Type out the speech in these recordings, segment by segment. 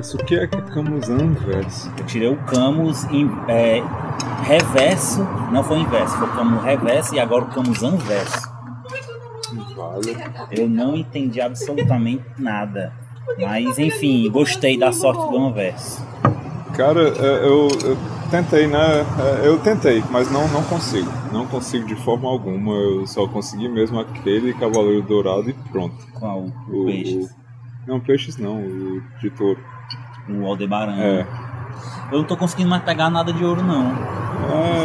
Anverso. O que é que é Camus Anverso? Eu tirei o Camus em, é, reverso, não foi inverso, foi o Camus reverso e agora o Camus anverso. Vale. Eu não entendi absolutamente nada. Mas enfim, gostei da sorte do anverso. Cara, é, eu, eu tentei, né? É, Eu tentei, mas não, não consigo. Não consigo de forma alguma. Eu só consegui mesmo aquele Cavaleiro Dourado e pronto. Qual? O, O peixe. o- não, peixes não, o de touro. O Aldebaran. É. Eu não tô conseguindo mais pegar nada de ouro, não.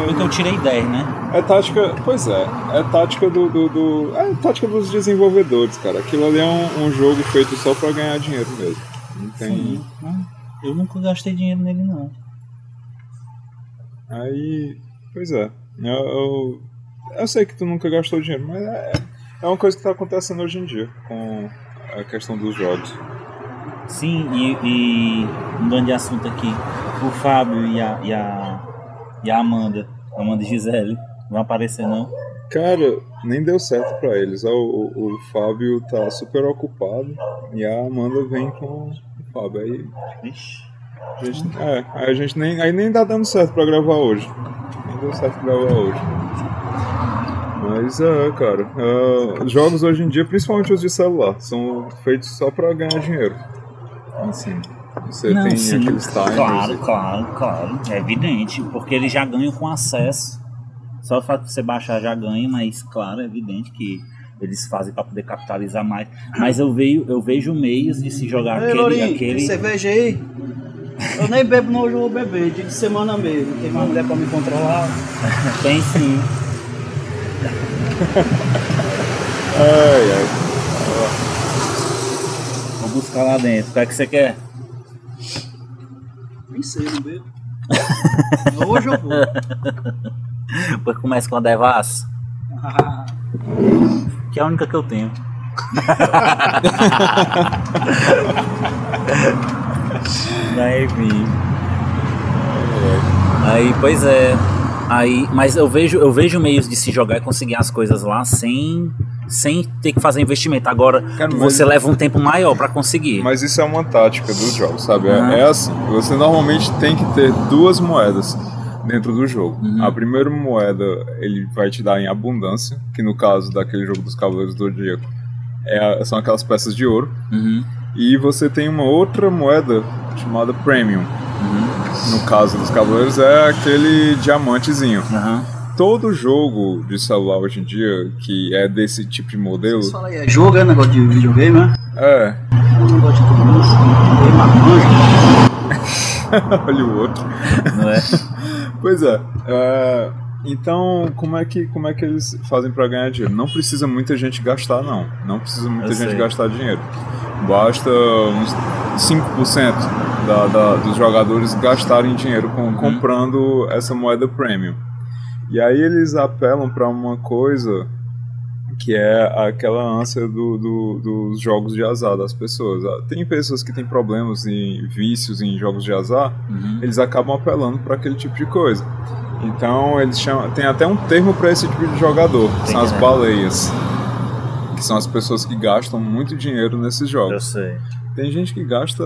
Porque eu tirei 10, né? É tática, pois é, é tática do, do, do- é tática dos desenvolvedores, cara. Aquilo ali é um, um jogo feito só pra ganhar dinheiro mesmo. Não tem. Sim. Eu nunca gastei dinheiro nele, não. Aí, pois é. Eu, eu, eu sei que tu nunca gastou dinheiro, mas é, é uma coisa que tá acontecendo hoje em dia com a questão dos jogos. Sim, e, e mudando de assunto aqui, o Fábio e a, e a, e a Amanda, Amanda e Gisele, vão aparecer não? Cara, nem deu certo pra eles. O, o, o Fábio tá super ocupado e a Amanda vem com o Fábio. Aí Ixi. a gente, é, aí a gente nem, aí nem tá dando certo pra gravar hoje. Nem deu certo pra gravar hoje. Mas é, cara, é, jogos hoje em dia, principalmente os de celular, são feitos só pra ganhar dinheiro. Assim, você Não, tem sim, aqueles timers. Claro, e- claro, claro. É evidente, porque eles já ganham com acesso. Só o fato de você baixar já ganha, mas claro, é evidente que eles fazem para poder capitalizar mais. Mas eu vejo, eu vejo meios de se jogar Ei, aquele, Lourinho, aquele. cerveja aí? Eu nem bebo, não, hoje eu vou beber, dia de semana mesmo. Tem uma mulher pra me controlar. Tem sim. Ai, ai. Buscar lá dentro. O que é que você quer? Nem sei, não bebo. Hoje eu vou. Depois começa com a Devassa, Ah, que é a única que eu tenho. Aí, enfim. Aí, pois é. Aí, mas eu vejo, eu vejo meios de se jogar e conseguir as coisas lá sem, sem ter que fazer investimento. Agora, Cara, mas- você leva um tempo maior pra conseguir. Mas isso é uma tática dos jogos, sabe? É-. É, assim, você normalmente tem que ter duas moedas dentro do jogo. Uhum. A primeira moeda ele vai te dar em abundância, que no caso daquele jogo dos Cavaleiros do Zodíaco é são aquelas peças de ouro. Uhum, E você tem uma outra moeda chamada Premium. uhum, No caso dos Cavaleiros é aquele diamantezinho. aham. Todo jogo de celular hoje em dia que é desse tipo de modelo, Você fala aí, é jogo, é negócio de videogame, né? é, É um negócio de tudo marmanjo. olha o outro. Não é? Pois é. é, então, como é, que, como é que eles fazem pra ganhar dinheiro? Não precisa muita gente gastar, não. Não precisa muita Eu gente sei. gastar dinheiro. Basta uns 5% da, da, dos jogadores gastarem dinheiro com- Uhum. comprando essa moeda premium. E aí eles apelam pra uma coisa que é aquela ânsia do, do- dos jogos de azar das pessoas. Ah, Tem pessoas que têm problemas em vícios em jogos de azar, Uhum. eles acabam apelando para aquele tipo de coisa. Então eles chamam, tem até um termo para esse tipo de jogador, que Tem, são as baleias, que são as pessoas que gastam muito dinheiro nesses Eu jogos. sei. Tem gente que gasta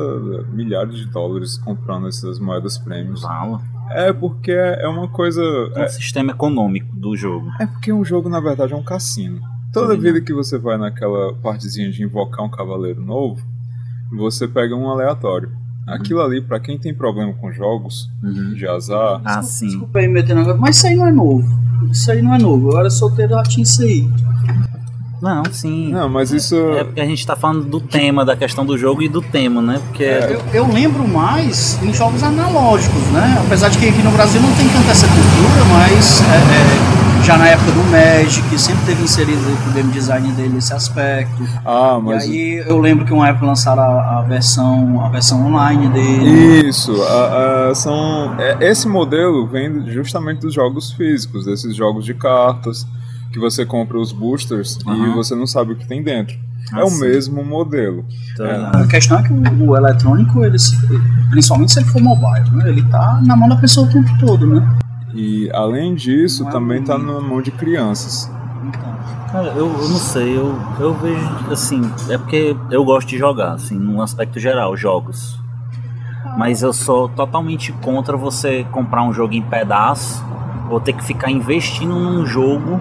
milhares de dólares comprando essas moedas prêmios. Fala. É porque é uma coisa, É o sistema econômico do jogo. é porque um jogo na verdade é um cassino. Toda Tô vida que você vai naquela partezinha de invocar um cavaleiro novo, você pega um aleatório. Aquilo ali, pra quem tem problema com jogos Uhum. de azar, Ah, sim. Desculpa aí me metendo agora, mas isso aí não é novo. Isso aí não é novo. Eu era solteiro, já tinha isso aí. Não, sim. Não, mas isso. É porque a gente tá falando do tema, da questão do jogo e do tema, né? Porque É. Eu, eu lembro mais em jogos analógicos, né? Apesar de que aqui no Brasil não tem tanta essa cultura, mas é, é, já na época do Magic sempre teve inserido o game design dele esse aspecto. Ah, mas. E aí eu lembro que uma época lançaram a, a versão, a versão online dele. Isso, a- a- são, é, esse modelo vem justamente dos jogos físicos, desses jogos de cartas, que você compra os boosters e Aham. você não sabe o que tem dentro. Ah, é o sim. mesmo modelo. Tô É. A questão é que o, o eletrônico, ele, principalmente se ele for mobile, né? ele tá na mão da pessoa o tempo todo, né? E além disso, Não é também está na mão de crianças. Então, Cara, eu, eu não sei, eu, eu vejo assim, é porque eu gosto de jogar, assim, num aspecto geral, jogos. Mas eu sou totalmente contra você comprar um jogo em pedaço ou ter que ficar investindo num jogo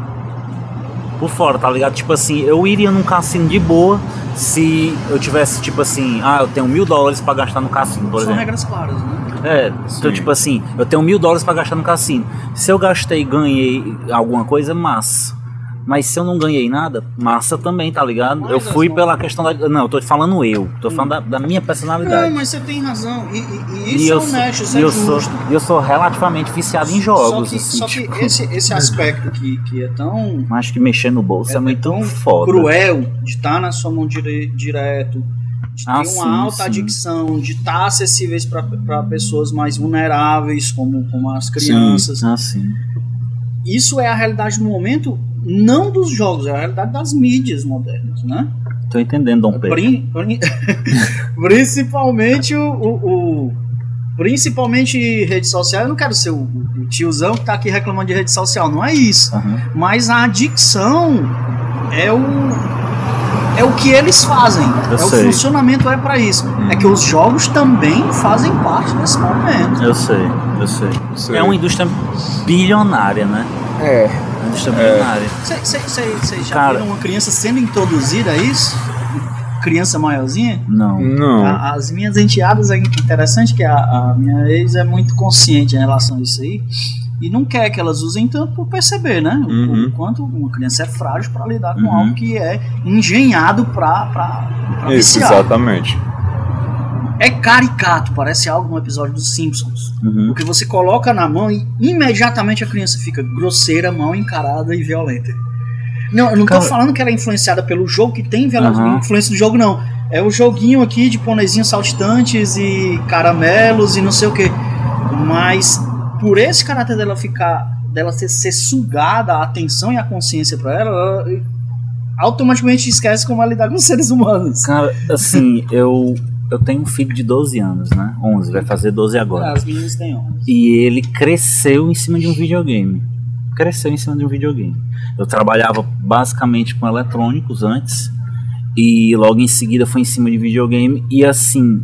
por fora, tá ligado? Tipo assim, eu iria num cassino de boa se eu tivesse, tipo assim, ah, eu tenho mil dólares pra gastar no cassino, por São exemplo. regras claras, né? É, então, tipo assim, eu tenho mil dólares pra gastar no cassino. Se eu gastei e ganhei alguma coisa, massa. Mas se eu não ganhei nada, massa também, tá ligado? Mas eu fui pela questão da. Não, eu tô falando eu, tô falando da, da minha Não, personalidade. mas você tem razão. E, e- e E isso é eu, sou, honesto, isso e é eu, sou, justo. e eu sou relativamente viciado em jogos. Só que, assim, só que tipo, esse, esse aspecto que, que é tão Acho que mexer no bolso é, é muito tão foda. cruel de estar na sua mão dire, direto, de ter Ah, uma sim, alta sim. adicção, de estar acessíveis para pessoas mais vulneráveis, como, como as crianças. Sim, ah, sim. Isso é a realidade do momento, não dos jogos, é a realidade das mídias modernas, né? Tô entendendo, Dom Pedro. Prin- prin- principalmente o, o- o- Principalmente rede social, eu não quero ser o, o tiozão que tá aqui reclamando de rede social, não é isso. Aham. Mas a adicção é o é o que eles fazem. Eu é sei. o funcionamento é para isso. É que os jogos também fazem parte desse momento. Eu sei, eu sei. Sei. É uma indústria bilionária, né? É. Bilionária. Vocês já Cara. viram uma criança sendo introduzida a isso? Criança maiorzinha? Não. Não. A- As minhas enteadas, é interessante que a, a minha ex é muito consciente em relação a isso aí. E não quer que elas usem tanto por perceber, né? O- Uhum. O quanto uma criança é frágil para lidar com Uhum. algo que é engenhado pra Isso, viciar. exatamente. É caricato, parece algo no episódio dos Simpsons. Uhum. Porque você coloca na mão e imediatamente a criança fica grosseira, mal encarada e violenta. Não, eu não Cara- tô falando que ela é influenciada pelo jogo que tem Aham. influência do jogo, não. É o joguinho aqui de pônezinhos saltitantes e caramelos e não sei o que. Mas por esse caráter dela ficar, dela ser, ser sugada a atenção e a consciência pra ela, ela automaticamente esquece como ela lidar com os seres humanos. Cara, assim, eu, eu tenho um filho de 12 anos, né? 11, vai fazer 12 agora. As meninas têm honra. E ele cresceu em cima de um videogame. Cresceu em cima de um videogame. Eu trabalhava basicamente com eletrônicos antes. E logo em seguida foi em cima de videogame. E assim,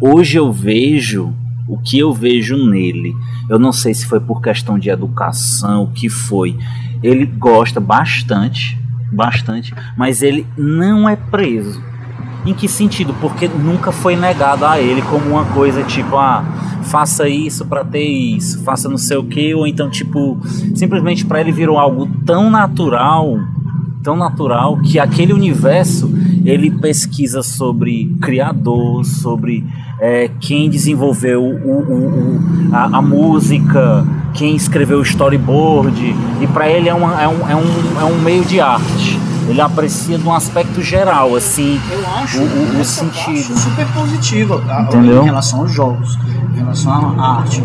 hoje eu vejo o que eu vejo nele. Eu não sei se foi por questão de educação, o que foi. Ele gosta bastante, bastante, mas ele não é preso. Em que sentido? Porque nunca foi negado a ele como uma coisa tipo, ah, faça isso pra ter isso, faça não sei o que, ou então tipo, simplesmente pra ele virou algo tão natural, tão natural que aquele universo ele pesquisa sobre criador, sobre é, quem desenvolveu o, o- o- a, a música, quem escreveu o storyboard, e pra ele é, uma, é, um, é, um, é um meio de arte. Ele aprecia de um aspecto geral, assim. Eu acho O- o- o sentido. parte super positiva a- Entendeu? em relação aos jogos, em relação à arte,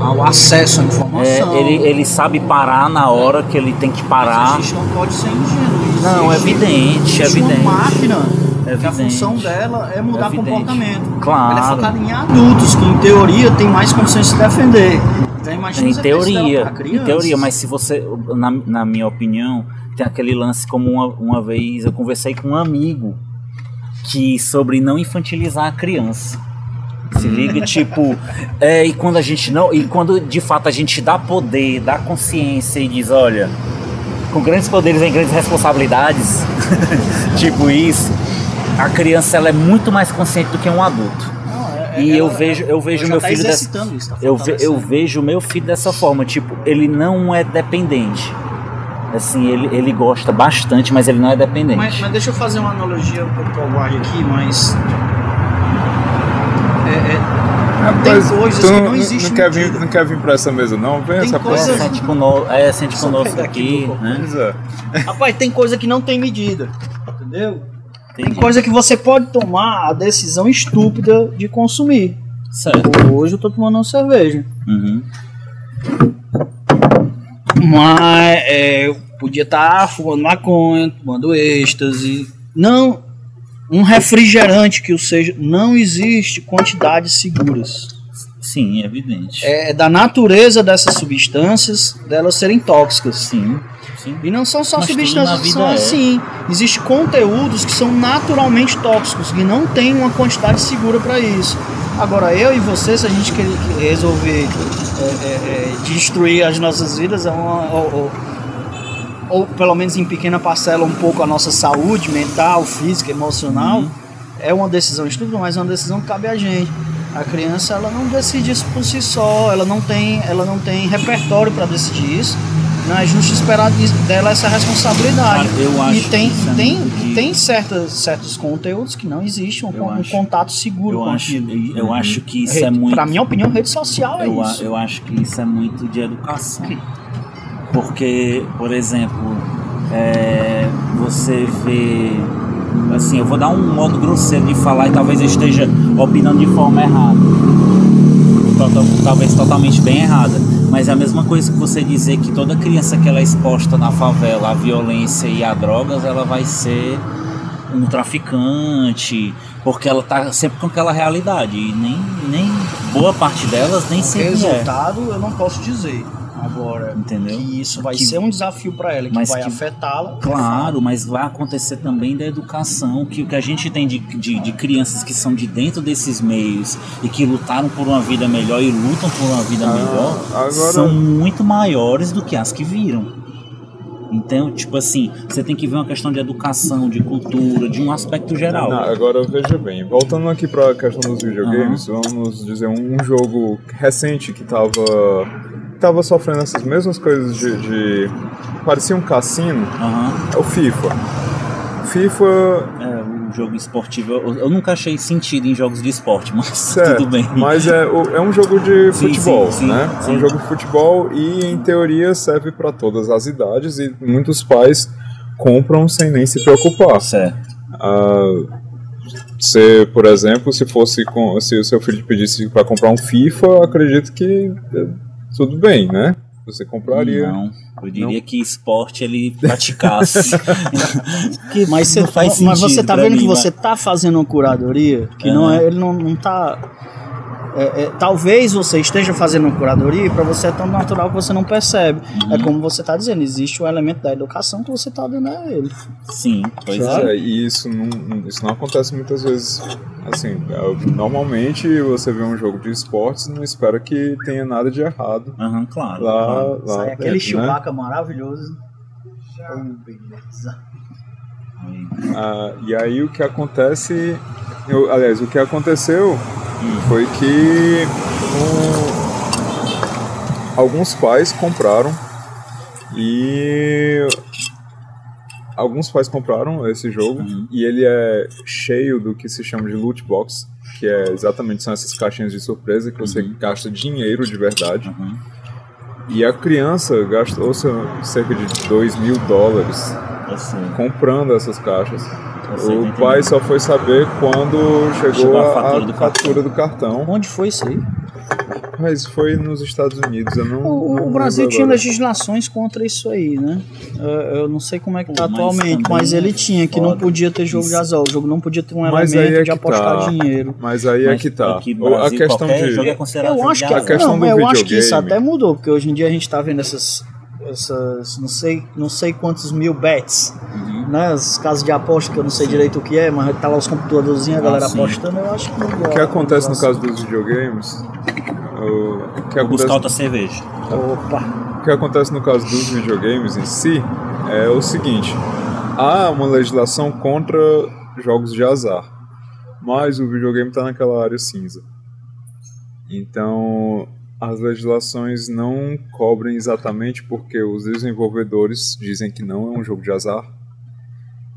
ao acesso à É, informação. ele, ele sabe parar na hora que ele tem que Mas parar. a gente não pode ser ingênuo. Não, é evidente, é evidente. uma máquina É que a função dela é mudar É comportamento. Claro. Ela é focada em adultos, que em teoria tem mais condições de se defender. Então imagina Em teoria, pra em teoria, mas se você, na, na minha opinião, tem aquele lance como uma, uma vez eu conversei com um amigo que sobre não infantilizar a criança. Se liga, tipo, é, e quando a gente não, e quando de fato a gente dá poder, dá consciência e diz, olha, com grandes poderes vem grandes responsabilidades, tipo isso, a criança ela é muito mais consciente do que um adulto. Não, é- é- E eu vejo, eu vejo meu tá filho dessa, isso, tá eu, ve, eu vejo o meu filho dessa forma, tipo, ele não é dependente. Assim, ele, ele gosta bastante, mas ele não é dependente. Mas, mas deixa eu fazer uma analogia um pouco covarde aqui, mas. É, é, Rapaz, coisas tu que não, não existem não quer vir, não quer vir pra essa mesa, não? Vem Tem essa é, coisas- próxima. sente conosco, é, sente conosco pegar aqui aqui, né? É. Rapaz, tem coisa que não tem medida. Entendeu? Tem Entendi. coisa que você pode tomar a decisão estúpida de consumir. Certo. Hoje eu tô tomando uma cerveja. Uhum. Mas é, podia estar fumando maconha, tomando êxtase. Não. Um refrigerante que o seja. Não existe quantidades seguras. Sim, é evidente. É da natureza dessas substâncias delas serem tóxicas. Sim, sim. E não são só Mas tudo substâncias são é. assim. Existem conteúdos que são naturalmente tóxicos, que não tem uma quantidade segura para isso. Agora, eu e você, se a gente quer resolver é, é, é, destruir as nossas vidas, é uma, ou, pelo menos em pequena parcela, um pouco a nossa saúde mental, física, emocional, uhum. é uma decisão estúpida, mas é uma decisão que cabe a gente. A criança ela não decide isso por si só, ela não tem, ela não tem repertório para decidir isso. Não é justo esperar dela essa responsabilidade. Eu acho e tem, tem, que... tem certas, certos conteúdos que não existe um, um contato seguro eu com acho, aquilo. Eu acho que isso rede, é muito. Para minha opinião, rede social é eu, isso. Eu acho que isso é muito de educação. Porque, por exemplo, é, você vê assim, eu vou dar um modo grosseiro de falar e talvez eu esteja opinando de forma errada. Talvez totalmente bem errada. Mas é a mesma coisa que você dizer que toda criança que ela é exposta na favela à violência e a drogas, ela vai ser um traficante, porque ela tá sempre com aquela realidade. E nem, nem boa parte delas nem sempre é. resultado é. eu não posso dizer. Agora, entendeu? Que isso vai que, ser um desafio para ela, que vai afetá-la. Claro, mas vai acontecer também da educação, que o que a gente tem de, de, de, crianças que são de dentro desses meios e que lutaram por uma vida melhor e lutam por uma vida ah, melhor, agora... são muito maiores do que as que viram. Então, tipo assim, você tem que ver uma questão de educação, de cultura, de um aspecto geral. Não, agora veja bem, voltando aqui para a questão dos videogames, uhum. vamos dizer um jogo recente que estava tava sofrendo essas mesmas coisas de. de parecia um cassino. Uhum. É o FIFA. FIFA. É, um jogo esportivo. Eu, eu, nunca achei sentido em jogos de esporte, mas certo, tudo bem. Mas é, é um jogo de sim, futebol, sim, sim, né? É um jogo de futebol e, em teoria, serve para todas as idades e muitos pais compram sem nem se preocupar. Certo. Ah, se, por exemplo, se fosse com, se o seu filho pedisse para comprar um FIFA, acredito que tudo bem, né? Você compraria. Não, eu diria não. que esporte ele praticasse. que, mas você, faz mas você tá vendo mim, que você tá fazendo uma curadoria que não é, ele não, não tá é, é, talvez você esteja fazendo uma curadoria e para você é tão natural que você não percebe. É uhum. É como você está dizendo, existe o um elemento da educação que você está dando a ele. Sim, pois é. E isso não, isso não acontece muitas vezes. Assim, é, normalmente você vê um jogo de esportes e não espera que tenha nada de errado. Uhum, claro. Lá, claro. lá Sai aquele né? Chewbacca né? maravilhoso. Oh, beleza. Ah, e aí o que acontece, eu, aliás, o que aconteceu foi que um, alguns pais compraram e alguns pais compraram esse jogo uhum. e ele é cheio do que se chama de loot box, que é exatamente são essas caixinhas de surpresa que você uhum. gasta dinheiro de verdade. Uhum. E a criança gastou cerca de 2 mil dólares assim. comprando essas caixas. O pai só foi saber quando chegou, chegou a, fatura, a do, fatura cartão. do cartão. Onde foi isso aí? Mas foi nos Estados Unidos. Eu não, o, não o Brasil tinha agora. legislações contra isso aí, né? Eu, eu não sei como é que está atualmente, mas ele tinha que não podia ter jogo isso. de azar. O jogo não podia ter um mas elemento é de apostar tá. dinheiro. Mas aí é mas é que tá. Brasil, a questão de jogo é eu acho que a questão não, eu acho que isso até mudou, porque hoje em dia a gente está vendo essas essas não sei, não sei quantos mil bets, uhum. Né? Os casos de aposta que eu não sei sim. direito o que é, mas tá lá os computadorzinhos, a ah, galera apostando, eu acho que O que acontece no caso dos videogames? O que acontece... buscar outra cerveja. Opa! O que acontece no caso dos videogames em si é o seguinte: há uma legislação contra jogos de azar, mas o videogame está naquela área cinza. Então, as legislações não cobrem exatamente porque os desenvolvedores dizem que não é um jogo de azar,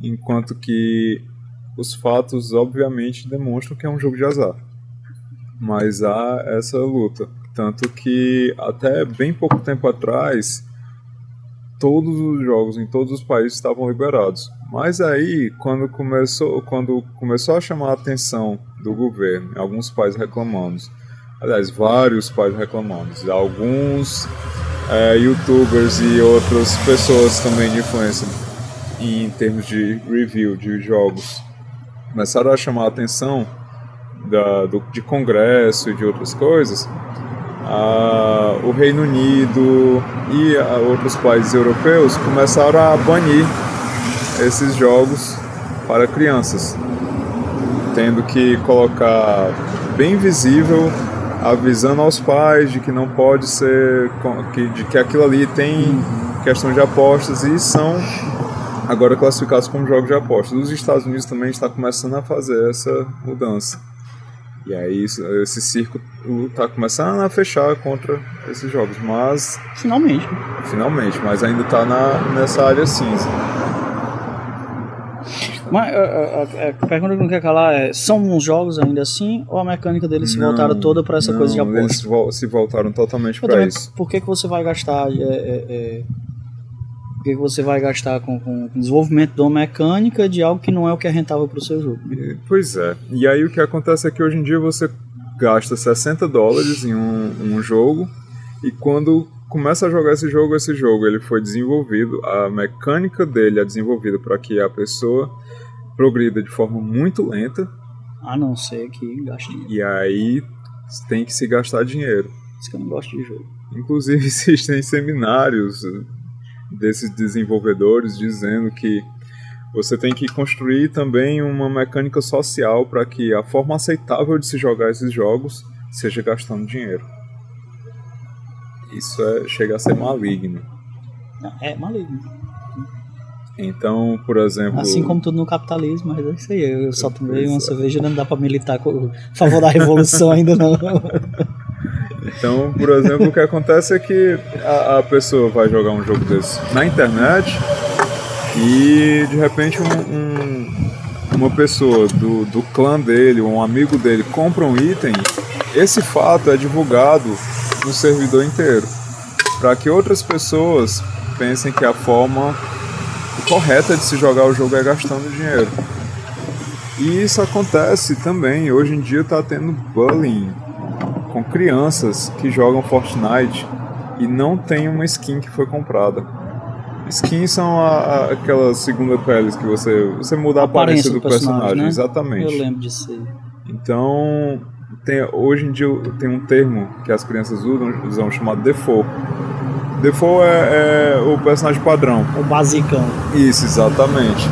enquanto que os fatos obviamente demonstram que é um jogo de azar. Mas há essa luta, tanto que até bem pouco tempo atrás todos os jogos em todos os países estavam liberados. Mas aí, quando começou, quando começou a chamar a atenção do governo, alguns países reclamando aliás, vários pais reclamando. Alguns é, youtubers e outras pessoas também de influência em termos de review de jogos começaram a chamar a atenção da, do, de congresso e de outras coisas. o Reino Unido e outros países europeus começaram a banir esses jogos para crianças, tendo que colocar bem visível, avisando aos pais de que não pode ser, que, de que aquilo ali tem questão de apostas e são agora classificados como jogos de apostas. Os Estados Unidos também está começando a fazer essa mudança. E aí esse circo está começando a fechar contra esses jogos, mas finalmente. Finalmente, mas ainda está nessa área cinza. Mas a, a, a, pergunta que não quer calar é: são uns jogos ainda assim ou a mecânica deles se voltaram toda para essa não, coisa de aposta? Eles se voltaram totalmente para isso. Por que, que você vai gastar? É, é, é, que, que você vai gastar com, com, com desenvolvimento de uma mecânica de algo que não é o que é rentável para o seu jogo? Pois é. E aí o que acontece é que hoje em dia você gasta 60 dólares em um, um jogo e quando começa a jogar esse jogo, esse jogo ele foi desenvolvido, a mecânica dele é desenvolvida para que a pessoa progrida de forma muito lenta. A não ser que gaste dinheiro. E aí tem que se gastar dinheiro. Isso que eu não gosto de jogo. Inclusive existem seminários desses desenvolvedores dizendo que você tem que construir também uma mecânica social para que a forma aceitável de se jogar esses jogos seja gastando dinheiro. Isso é, chega a ser maligno. É maligno. Então, por exemplo. Assim como tudo no capitalismo, mas é isso aí. Eu só tomei uma cerveja não dá pra militar a favor da revolução ainda não. Então, por exemplo, o que acontece é que a, a, pessoa vai jogar um jogo desse na internet e de repente um, um, uma pessoa do, do clã dele, um amigo dele, compra um item, esse fato é divulgado no servidor inteiro. Para que outras pessoas pensem que a forma correta de se jogar o jogo é gastando dinheiro. E isso acontece também, hoje em dia está tendo bullying com crianças que jogam Fortnite e não tem uma skin que foi comprada. Skins são a, a, aquelas segunda peles que você você muda a, aparência, aparência, do, do personagem, personagem né? exatamente. Eu lembro disso aí. Então, tem, hoje em dia tem um termo que as crianças usam, usam chamado default Default é, é, o personagem padrão. O basicão. Isso, exatamente.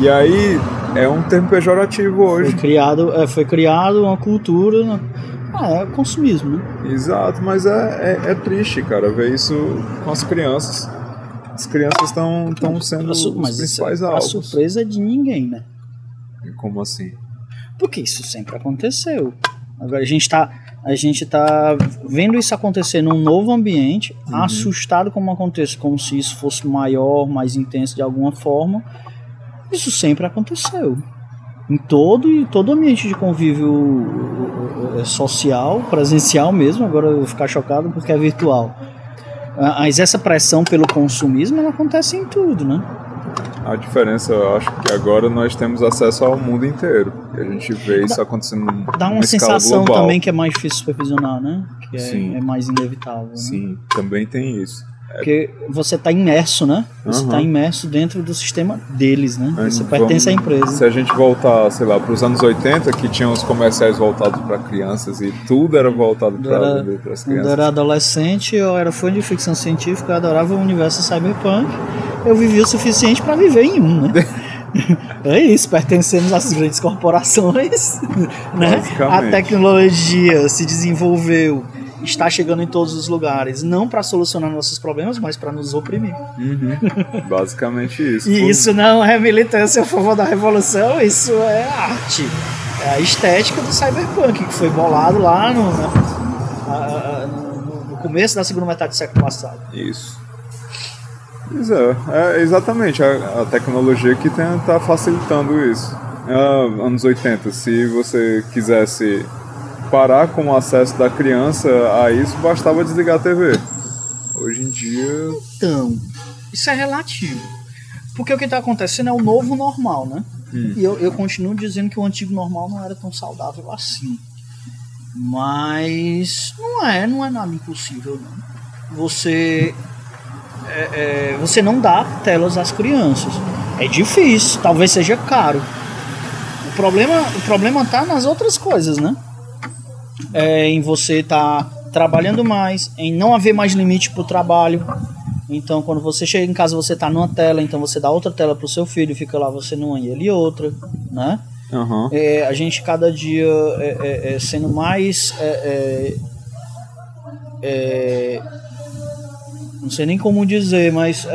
E aí é um termo pejorativo hoje. Foi criado, é, foi criado uma cultura. Ah, é consumismo, né? Exato, mas é, é, é, triste, cara, ver isso com as crianças. As crianças estão sendo os principais é alvos. A surpresa de ninguém, né? Como assim? Porque isso sempre aconteceu. Agora a gente está a gente está vendo isso acontecer num novo ambiente, uhum. assustado como acontece, como se isso fosse maior, mais intenso de alguma forma. Isso sempre aconteceu. Em todo e todo ambiente de convívio eh, social, presencial mesmo, agora eu vou ficar chocado porque é virtual. Ah, mas essa pressão pelo consumismo ela acontece em tudo, né? A diferença, eu acho que agora nós temos acesso ao mundo inteiro. E a gente vê isso acontecendo Dá uma sensação global. também que é mais difícil supervisionar, né? Que é, Sim. é mais inevitável. Né? Sim, também tem isso. Porque você está imerso, né? Você está uhum. imerso dentro do sistema deles, né? Você Vamos, pertence à empresa. Se a gente voltar, sei lá, para os anos 80, que tinham os comerciais voltados para crianças e tudo era voltado para as crianças. Quando eu era adolescente, eu era fã de ficção científica, eu adorava o universo cyberpunk. Eu vivi o suficiente para viver em um, né? É isso, pertencemos às grandes corporações, né? A tecnologia se desenvolveu está chegando em todos os lugares, não para solucionar nossos problemas, mas para nos oprimir. Uhum. Basicamente isso. e isso não é militância a favor da revolução, isso é arte. É a estética do cyberpunk, que foi bolado lá no, no, no começo da segunda metade do século passado. Isso. Pois é, é exatamente a, a, tecnologia que está facilitando isso. É, anos 80, se você quisesse parar com o acesso da criança a isso, bastava desligar a TV. Hoje em dia. Então, isso é relativo. Porque o que está acontecendo é o novo normal, né? Hum. E eu, eu continuo dizendo que o antigo normal não era tão saudável assim. Mas não é, não é nada impossível, não. Você. É, é, você não dá telas às crianças. É difícil, talvez seja caro. O problema, o problema tá nas outras coisas, né? É, em você estar tá trabalhando mais, em não haver mais limite para o trabalho. Então, quando você chega em casa, você está numa tela, então você dá outra tela para o seu filho, fica lá você numa e ele outra, né? Aham. É, a gente cada dia é, é, é sendo mais. é, é, não sei nem como dizer, mas.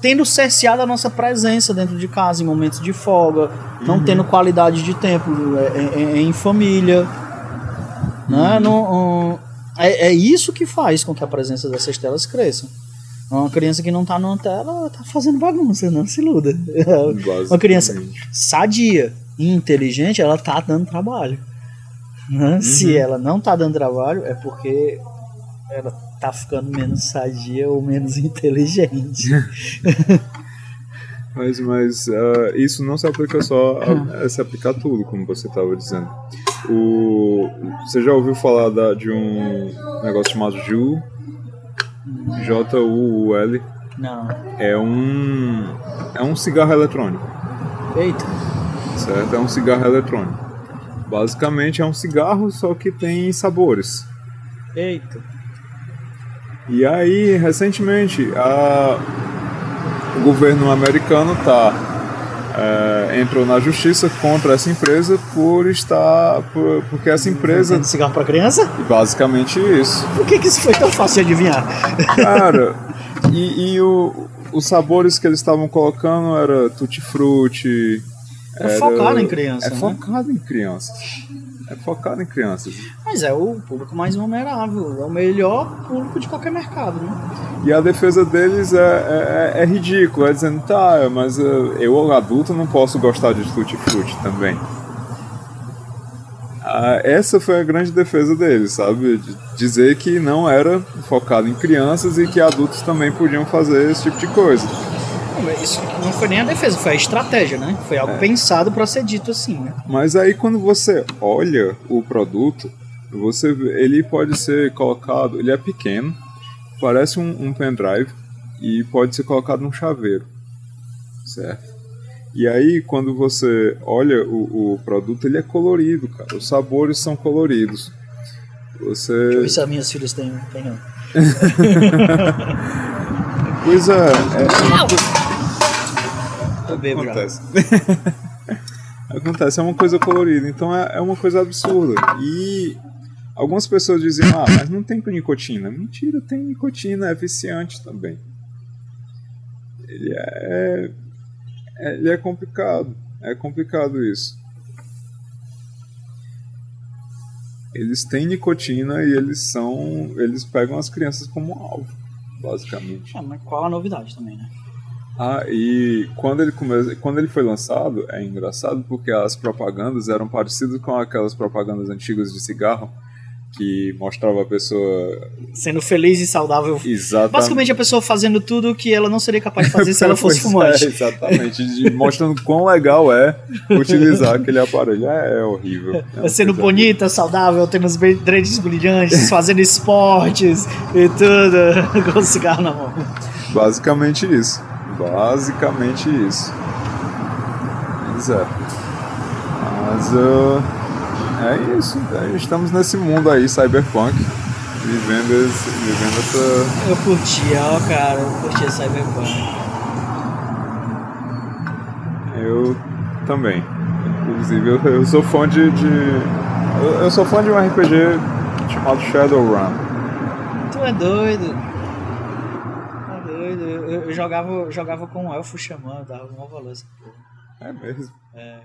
Tendo cerceado a nossa presença dentro de casa em momentos de folga, não tendo qualidade de tempo é, é, é, em família. Né? Não, um, é, é isso que faz com que a presença dessas telas cresça. Uma criança que não tá numa tela tá fazendo bagunça, não se iluda. Uma criança sadia e inteligente, ela tá dando trabalho. né? Se ela não tá dando trabalho, é porque ela tá ficando menos sadia ou menos inteligente. Mas, mas ah, isso não se aplica só a, a se aplica a tudo, como você estava dizendo. O, você já ouviu falar da- de um negócio chamado Juul? J-U-U-L. não. É um, é um cigarro eletrônico, Eita. certo? É um cigarro eletrônico. Basicamente é um cigarro, só que tem sabores. Eita. E aí, recentemente, a- o governo americano tá, é, entrou na justiça contra essa empresa por estar. por- porque essa empresa. Vende cigarro pra criança? Basicamente isso. Por que, que isso foi tão fácil de adivinhar? Cara, e, e o- os sabores que eles estavam colocando era tutti-frutti. É focado em criança, É né? focado em crianças. É focado em crianças. Mas é o público mais vulnerável, é o melhor público de qualquer mercado, né? E a defesa deles é, é, é ridícula, é dizendo, tá, mas eh, eu, adulto, não posso gostar de tutti-frutti também. Ah, essa foi a grande defesa deles, sabe? De dizer que não era focado em crianças e que adultos também podiam fazer esse tipo de coisa. Não, Isso não foi nem a defesa, foi a estratégia, né? Foi algo pensado pra ser dito assim, né? Mas aí quando você olha o produto, você vê- ele pode ser colocado, ele é pequeno, parece um, um pendrive e pode ser colocado num chaveiro, certo? E aí quando você olha o, o produto, ele é colorido, cara. Os sabores são coloridos. Deixa eu ver Você, se as minhas filhas têm, têm não. pois é, é Eu já. Acontece. Acontece, é uma coisa colorida, então é, é uma coisa absurda. E algumas pessoas dizem, ah, mas não tem nicotina. Mentira, tem nicotina, é viciante também. Ele é. é- Ele é complicado. É complicado isso. Eles têm nicotina e eles são. Eles pegam as crianças como alvo, basicamente. Ah, mas qual a novidade também, né? Ah, e quando ele, come... quando ele foi lançado, é engraçado porque as propagandas eram parecidas com aquelas propagandas antigas de cigarro que mostrava a pessoa Sendo feliz e saudável. exatamente. Basicamente a pessoa fazendo tudo que ela não seria capaz de fazer se ela fosse Pois fumante. É, exatamente, de- mostrando quão legal é utilizar aquele aparelho. É, é horrível. É uma Sendo bonita, saudável, tendo os dentes brilhantes, fazendo esportes e tudo, com o cigarro na mão. Basicamente isso. Basicamente isso. Pois é. Mas uh, é isso. É, estamos nesse mundo aí, cyberpunk. Vivendo, esse, vivendo essa. Eu curtia, ó, cara, eu curtia Cyberpunk. Eu também. Inclusive, eu, eu sou fã de. de eu, eu sou fã de um RPG chamado Shadowrun. Tu é doido. Tu é doido. Eu, eu jogava, jogava com um elfo xamã, dava uma valor essa porra. É mesmo. É,